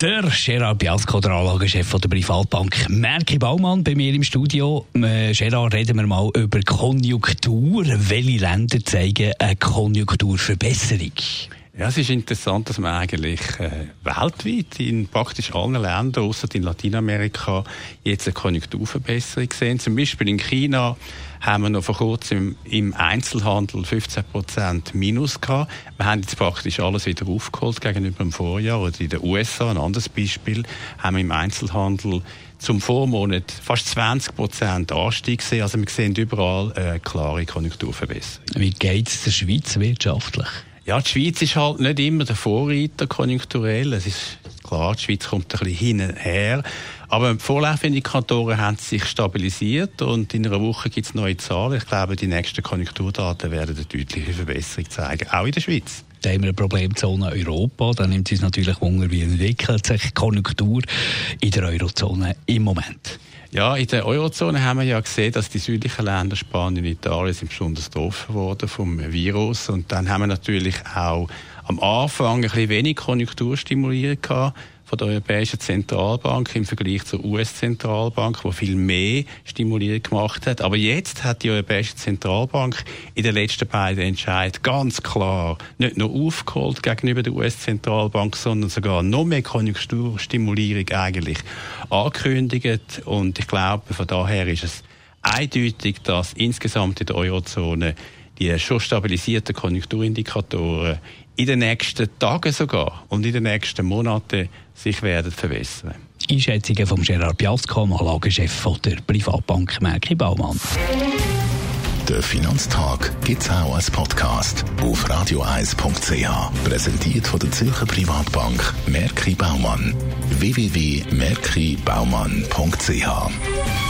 der Gerard Biasco, der Anlagechef der Privatbank Merki Baumann, bei mir im Studio. Äh, Gerard, reden wir mal über Konjunktur. Welche Länder zeigen eine Konjunkturverbesserung? Ja, es ist interessant, dass man eigentlich äh, weltweit in praktisch allen Ländern, außer in Lateinamerika, jetzt eine Konjunkturverbesserung sehen. Zum Beispiel in China haben wir noch vor kurzem im Einzelhandel 15 Prozent Minus gehabt. Wir haben jetzt praktisch alles wieder aufgeholt gegenüber dem Vorjahr. Oder in den USA, ein anderes Beispiel, haben wir im Einzelhandel zum Vormonat fast 20 Prozent Anstieg gesehen. Also wir sehen überall eine klare Konjunkturverbesserung. Wie geht es der Schweiz wirtschaftlich? Ja, die Schweiz ist halt nicht immer der Vorreiter konjunkturell. Es ist klar, die Schweiz kommt ein bisschen hinher. Aber die Vorlaufindikatoren haben sich stabilisiert und in einer Woche gibt es neue Zahlen. Ich glaube, die nächsten Konjunkturdaten werden eine deutliche Verbesserung zeigen, auch in der Schweiz. Da haben wir eine Problemzone Europa. Da nimmt es uns natürlich Wunder, wie entwickelt sich die Konjunktur in der Eurozone im Moment. Ja, in der Eurozone haben wir ja gesehen, dass die südlichen Länder, Spanien und Italien, sind besonders getroffen worden vom Virus. Und dann haben wir natürlich auch am Anfang ein bisschen wenig Konjunkturstimulierung gehabt von der Europäischen Zentralbank im Vergleich zur US-Zentralbank, wo viel mehr Stimulierung gemacht hat. Aber jetzt hat die Europäische Zentralbank in den letzten beiden Entscheidungen ganz klar nicht nur aufgeholt gegenüber der US-Zentralbank, sondern sogar noch mehr Konjunkturstimulierung eigentlich angekündigt. Und ich glaube, von daher ist es eindeutig, dass insgesamt in der Eurozone die schon stabilisierten Konjunkturindikatoren in den nächsten Tagen sogar und in den nächsten Monaten sich werden verbessern. Einschätzungen von Gerard Piasco, Anlagechef der Privatbank Merki Baumann. Der Finanztag gibt es auch als Podcast auf radioeis.ch. Präsentiert von der Zürcher Privatbank Merki Baumann. www.merkibaumann.ch